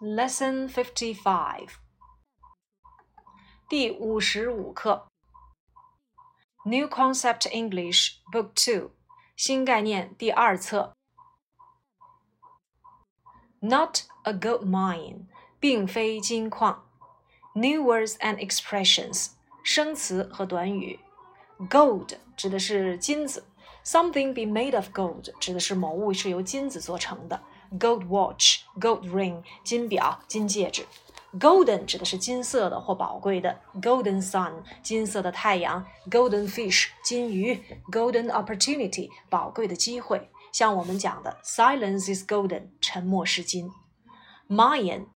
Lesson Fifty Five，第五十五课。New Concept English Book Two，新概念第二册。Not a gold mine，并非金矿。New words and expressions，生词和短语。Gold 指的是金子，something be made of gold 指的是某物是由金子做成的。 gold watch, gold ring，金表、金戒指。Golden 指的是金色的或宝贵的，Golden sun 金色的太阳，Golden fish 金鱼，Golden opportunity 宝贵的机会。像我们讲的，Silence is golden 沉默是金。Mine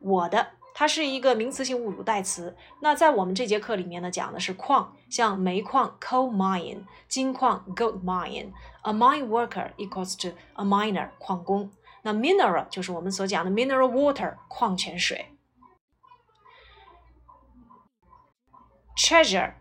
我的，它是一个名词性物主代词。那在我们这节课里面呢，讲的是矿，像煤矿 coal mine，金矿 gold mine。A mine worker equals to a miner 矿工。 那 mineral 就是我们所讲的 mineral water 矿泉水。treasure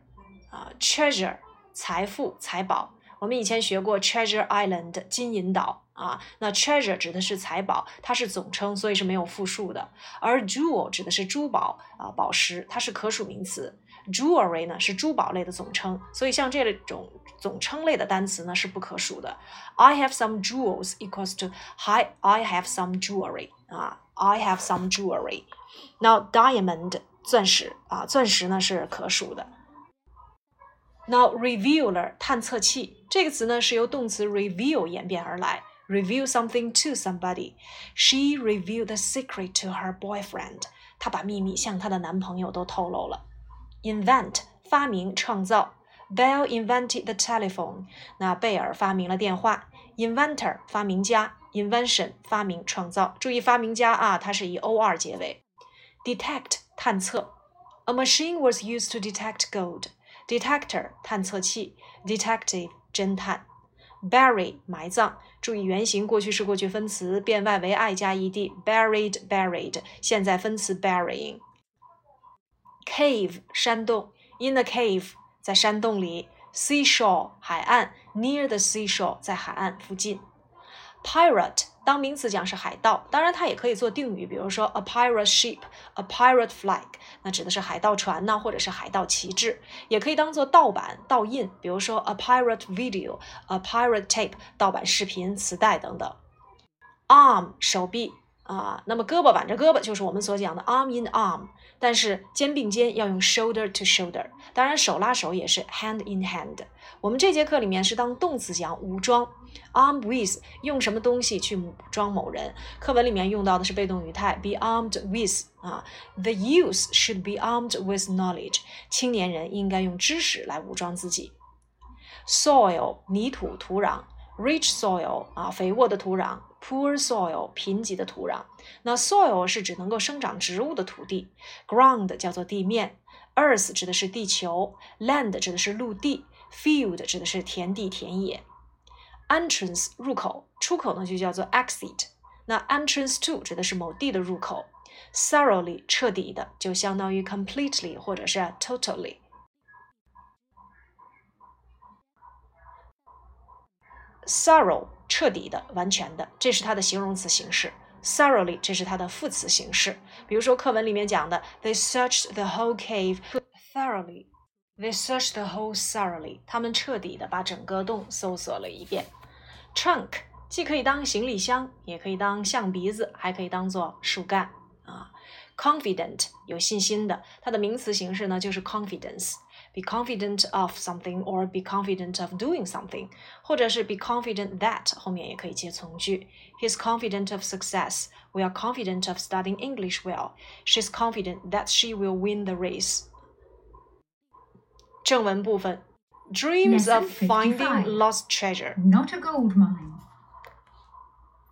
啊，treasure 财富财宝。我们以前学过 treasure island 金银岛啊。那 treasure 指的是财宝，它是总称，所以是没有复数的。而 jewel 指的是珠宝啊，宝石，它是可数名词。Jewelry 呢是珠宝类的总称，所以像这种总称类的单词呢是不可数的。I have some jewels equals to Hi, I have some jewelry 啊，I have some jewelry。Now diamond 钻石啊，钻石呢是可数的。Now revealer 探测器这个词呢是由动词 reveal 演变而来，reveal something to somebody。She revealed the secret to her boyfriend。她把秘密向她的男朋友都透露了。 invent 发明创造。Bell invented the telephone。那贝尔发明了电话。Inventor 发明家，invention 发明创造。注意发明家啊，它是以 o r 结尾。Detect 探测。A machine was used to detect gold. Detector 探测器，detective 侦探。Bury 埋葬，注意原形过去式过去分词变 y 为 i 加 e d。Buried, buried，现在分词 burying。Cave 山洞，in the cave 在山洞里，seashore 海岸，near the seashore 在海岸附近。pirate 当名词讲是海盗，当然它也可以做定语，比如说 a pirate ship，a pirate flag，那指的是海盗船呢，或者是海盗旗帜，也可以当做盗版、盗印，比如说 a pirate video，a pirate tape，盗版视频、磁带等等。arm 手臂啊，那么胳膊挽着胳膊就是我们所讲的 arm in arm。但是肩并肩要用 shoulder to shoulder，当然手拉手也是 hand in hand。我们这节课里面是当动词讲武装，armed with 用什么东西去武装某人。课文里面用到的是被动语态 be armed with 啊，the youth should be armed with knowledge，青年人应该用知识来武装自己。soil 泥土土壤，rich soil 啊肥沃的土壤。Poor soil，贫瘠的土壤。那 soil 是指能够生长植物的土地，ground 叫做地面，earth 指的是地球，land 指的是陆地，field 指的是田地田野。Entrance 入口，出口呢就叫做 exit。那 entrance to 指的是某地的入口，thoroughly 彻底的，就相当于 completely 或者是 totally。Thorough 彻底的、完全的，这是它的形容词形式。Thoroughly 这是它的副词形式。比如说课文里面讲的，They searched the whole cave thoroughly. They searched the whole thoroughly. 他们彻底的把整个洞搜索了一遍。Trunk 既可以当行李箱，也可以当象鼻子，还可以当做树干啊。Confident 有信心的，它的名词形式呢就是 confidence。be confident of something or be confident of doing something，或者是 be confident that 后面也可以接从句。He's confident of success. We are confident of studying English well. She's confident that she will win the race. 正文部分，Dreams of finding lost treasure. Not a gold mine.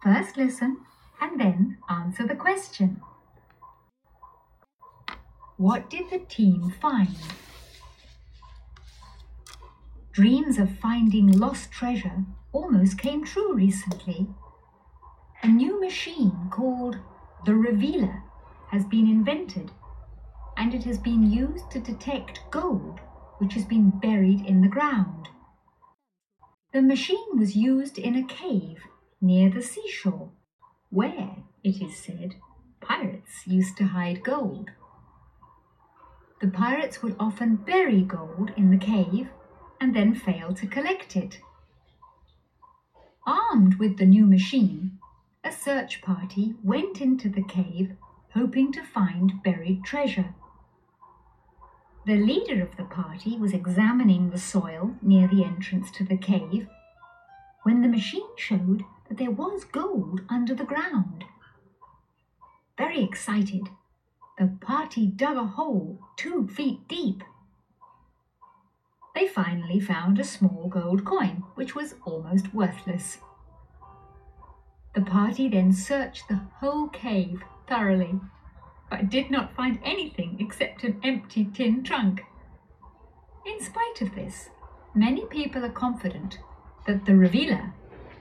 First listen and then answer the question. What did the team find? Dreams of finding lost treasure almost came true recently. A new machine called the Revealer has been invented, and it has been used to detect gold which has been buried in the ground. The machine was used in a cave near the seashore, where, it is said, pirates used to hide gold. The pirates would often bury gold in the cave and then fail to collect it. Armed with the new machine, a search party went into the cave hoping to find buried treasure. The leader of the party was examining the soil near the entrance to the cave when the machine showed that there was gold under the ground. Very excited, the party dug a hole two feet deep They finally found a small gold coin, which was almost worthless. The party then searched the whole cave thoroughly but did not find anything except an empty tin trunk. In spite of this, many people are confident that the revealer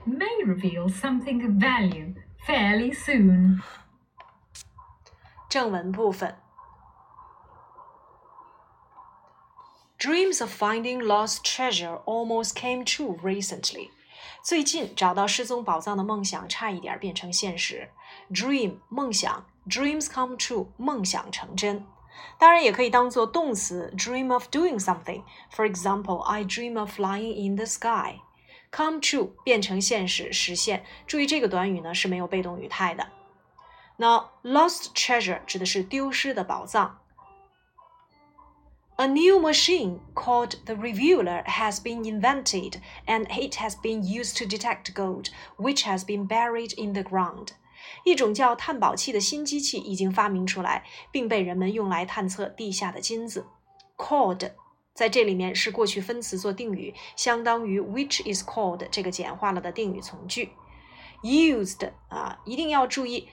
may reveal something of value fairly soon. 正文部分 Dreams of finding lost treasure almost came true recently. 最近找到失踪宝藏的梦想差一点变成现实。Dream 梦想，dreams come true 梦想成真。当然也可以当做动词，dream of doing something。For example, I dream of flying in the sky. Come true 变成现实，实现。注意这个短语呢是没有被动语态的。那 lost treasure 指的是丢失的宝藏。 A new machine called the Revealer has been invented, and it has been used to detect gold, which has been buried in the ground. 一种叫探宝器的新机器已经发明出来，并被人们用来探测地下的金子。Called 在这里面是过去分词做定语，相当于 which is called 这个简化了的定语从句。Used 啊，一定要注意。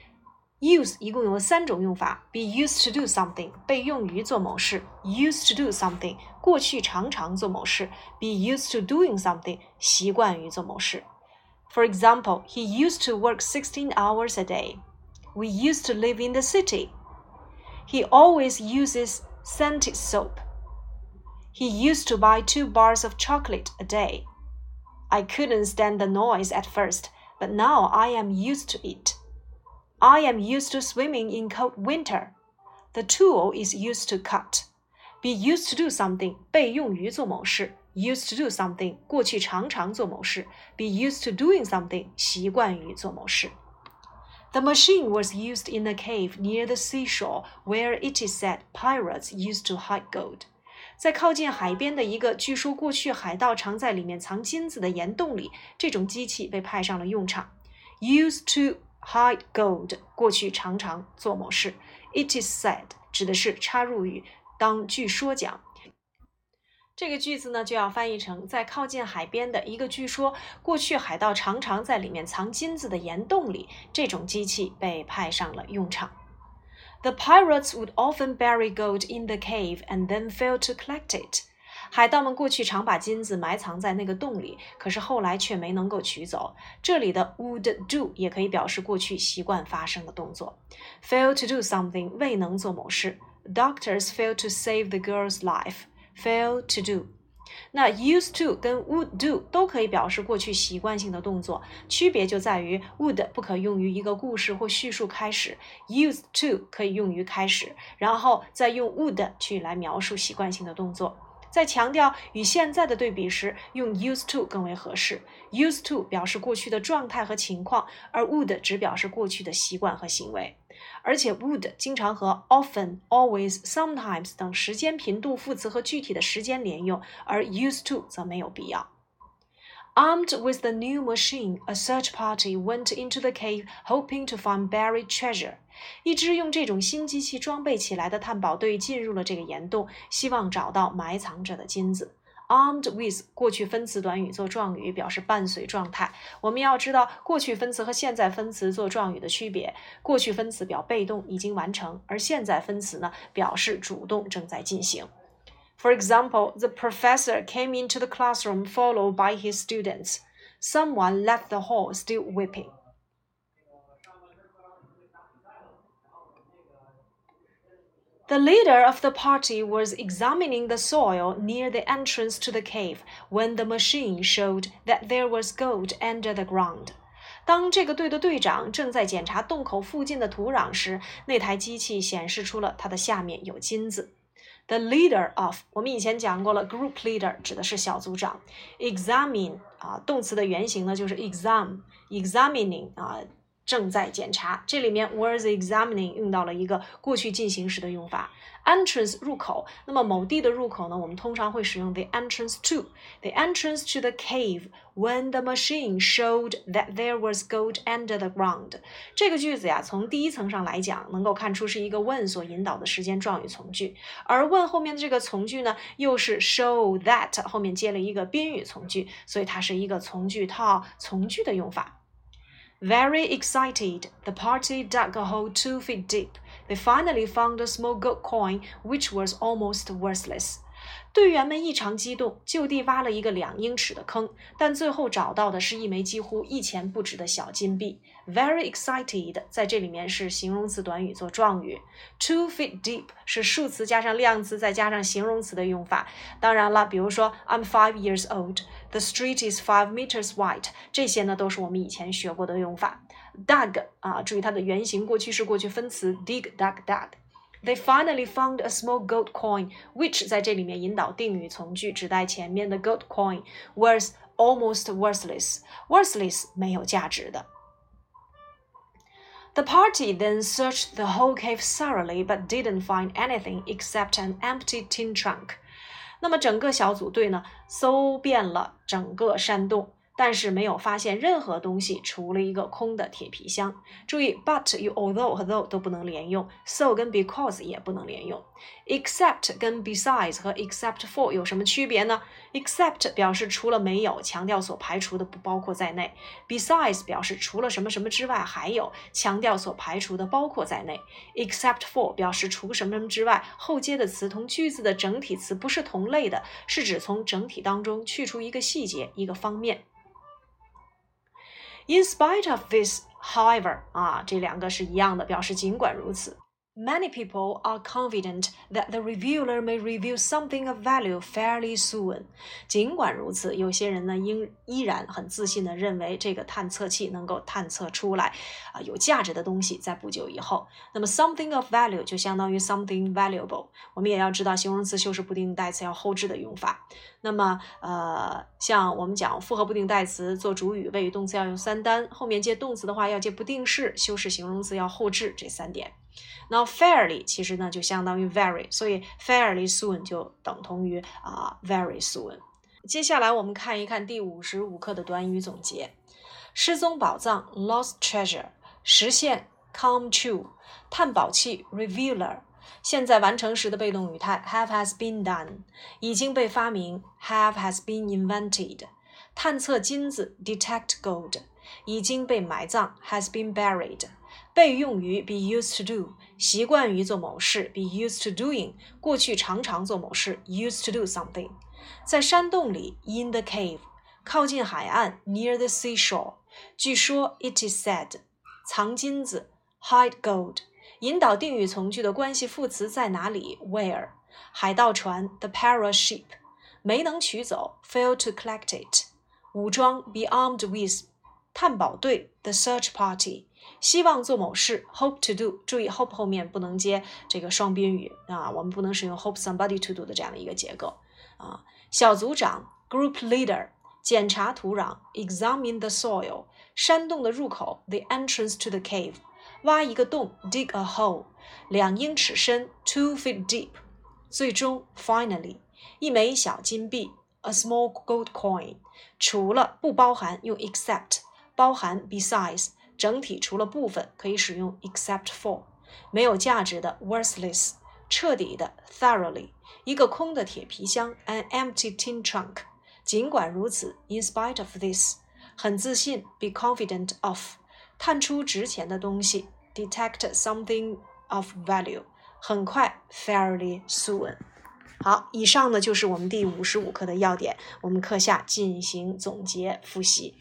Use 一共有三种用法：be used to do something 被用于做某事；used to do something 过去常常做某事；be used to doing something 习惯于做某事。For example, he used to work 16 hours a day. We used to live in the city. He always uses scented soap. He used to buy two bars of chocolate a day. I couldn't stand the noise at first, but now I am used to it. I am used to swimming in cold winter. The tool is used to cut. Be used to do something 被用于做某事，used to do something 过去常常做某事，be used to doing something 习惯于做某事。The machine was used in a cave near the seashore, where it is said pirates used to hide gold. 在靠近海边的一个据说过去海盗常在里面藏金子的岩洞里，这种机器被派上了用场。Used to hide gold 过去常常做某事，it is said 指的是插入语，当据说讲。这个句子呢就要翻译成在靠近海边的一个据说过去海盗常常在里面藏金子的岩洞里，这种机器被派上了用场。The pirates would often bury gold in the cave and then fail to collect it. 海盗们过去常把金子埋藏在那个洞里，可是后来却没能够取走。这里的 would do 也可以表示过去习惯发生的动作。Fail to do something 未能做某事。Doctors fail to save the girl's life. Fail to do。那 used to 跟 would do 都可以表示过去习惯性的动作，区别就在于 would 不可用于一个故事或叙述开始，used to 可以用于开始，然后再用 would 去来描述习惯性的动作。在强调与现在的对比时，用 used to 更为合适。used to 表示过去的状态和情况，而 would 只表示过去的习惯和行为。而且 would 经常和 often、always、sometimes 等时间频度副词和具体的时间连用，而 used to 则没有必要。Armed with the new machine, a search party went into the cave hoping to find buried treasure. 一支用这种新机器装备起来的探宝队进入了这个岩洞，希望找到埋藏着的金子。Armed with 过去分词短语做状语，表示伴随状态。我们要知道过去分词和现在分词做状语的区别。过去分词表被动，已经完成；而现在分词呢，表示主动，正在进行。For example, the professor came into the classroom followed by his students. Someone left the hall still weeping. The leader of the party was examining the soil near the entrance to the cave when the machine showed that there was gold under the ground. 当这个队的队长正在检查洞口附近的土壤时，那台机器显示出了它的下面有金子。 The leader of，我们以前讲过了，group leader 指的是小组长。Examine 啊，动词的原型呢就是 exam，examining 啊。正在检查，这里面 was examining 用到了一个过去进行时的用法。entrance 入口，那么某地的入口呢？我们通常会使用 the entrance to the entrance to the cave when the machine showed that there was gold under the ground。这个句子呀，从第一层上来讲，能够看出是一个 when 所引导的时间状语从句，而 when 后面的这个从句呢，又是 show that 后面接了一个宾语从句，所以它是一个从句套从句的用法。Very excited, the party dug a hole two feet deep. They finally found a small gold coin, which was almost worthless. 队员们异常激动，就地挖了一个两英尺的坑，但最后找到的是一枚几乎一钱不值的小金币。Very excited，在这里面是形容词短语做状语。Two feet deep 是数词加上量词再加上形容词的用法。当然了，比如说 I'm five years old，the street is five meters wide，这些呢都是我们以前学过的用法。Dug 啊，注意它的原型过去式过去分词 dig dug dug。They finally found a small gold coin, which 在这里面引导定语从句，指代前面的 gold coin was almost worthless. Worthless 没有价值的。The party then searched the whole cave thoroughly, but didn't find anything except an empty tin trunk. 那么整个小组队呢，搜遍了整个山洞。 但是没有发现任何东西，除了一个空的铁皮箱。注意，but 与 although 和 though 都不能连用，so 跟 because 也不能连用。except 跟 besides 和 except for 有什么区别呢？except 表示除了没有，强调所排除的不包括在内；besides 表示除了什么什么之外还有，强调所排除的包括在内；except for 表示除什么什么之外，后接的词同句子的整体词不是同类的，是指从整体当中去除一个细节、一个方面。In spite of this, however，啊，这两个是一样的，表示尽管如此。Many people are confident that the revealer may reveal something of value fairly soon。尽管如此，有些人呢，应依然很自信地认为这个探测器能够探测出来啊有价值的东西，在不久以后。那么，something of value 就相当于 something valuable。我们也要知道形容词修饰不定代词要后置的用法。那么，呃，像我们讲复合不定代词做主语，谓语动词要用三单，后面接动词的话要接不定式，修饰形容词要后置这三点。那 fairly 其实呢就相当于 very，所以 fairly soon 就等同于啊 very soon。接下来我们看一看第五十五课的短语总结：失踪宝藏 lost treasure，实现 come true，探宝器 revealer，现在完成时的被动语态 have has been done，已经被发明 have has been invented，探测金子 detect gold，已经被埋葬 has been buried。 被用于 be used to do，习惯于做某事 be used to doing，过去常常做某事 used to do something。在山洞里 in the cave，靠近海岸 near the seashore。据说 it is said，藏金子 hide gold。引导定语从句的关系副词在哪里 where。海盗船 the pirate ship，没能取走 fail to collect it。武装 be armed with。探宝队 the search party。 希望做某事，hope to do。注意，hope 后面不能接这个双宾语啊，我们不能使用 hope somebody to do 的这样的一个结构啊。小组长，group leader，检查土壤，examine the soil。山洞的入口，the entrance to the cave。挖一个洞，dig a hole，两英尺深，two feet deep。最终，finally，一枚小金币，a small gold coin。除了不包含用 except，包含 besides。整体除了部分可以使用 except for，没有价值的 worthless，彻底的 thoroughly，一个空的铁皮箱 an empty tin trunk。尽管如此，in spite of this，很自信 be confident of，探出值钱的东西 detect something of value，很快 fairly soon。好，以上呢就是我们第五十五课的要点，我们课下进行总结复习。